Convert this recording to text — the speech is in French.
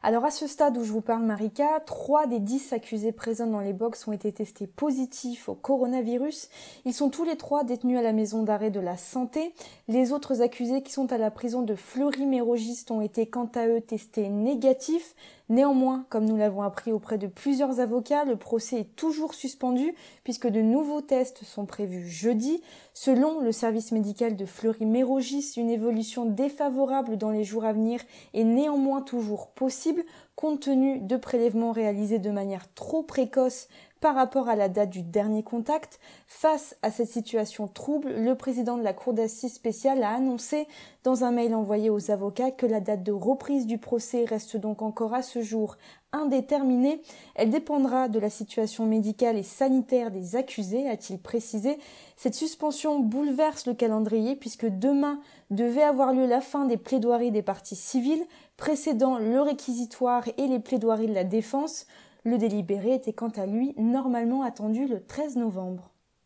Alors à ce stade où je vous parle Marika, 3 des 10 accusés présents dans les box ont été testés positifs au coronavirus. Ils sont tous les trois détenus à la maison d'arrêt de la santé. Les autres accusés qui sont à la prison de Fleury-Mérogis ont été quant à eux testés négatifs. Néanmoins, comme nous l'avons appris auprès de plusieurs avocats, le procès est toujours suspendu puisque de nouveaux tests sont prévus jeudi. Selon le service médical de Fleury-Mérogis, une évolution défavorable dans les jours à venir est néanmoins toujours possible compte tenu de prélèvements réalisés de manière trop précoce par rapport à la date du dernier contact. Face à cette situation trouble, le président de la Cour d'assises spéciale a annoncé dans un mail envoyé aux avocats que la date de reprise du procès reste donc encore à ce jour indéterminée. Elle dépendra de la situation médicale et sanitaire des accusés, a-t-il précisé. Cette suspension bouleverse le calendrier puisque demain devait avoir lieu la fin des plaidoiries des parties civiles précédant le réquisitoire et les plaidoiries de la défense. Le délibéré était quant à lui normalement attendu le 13 novembre.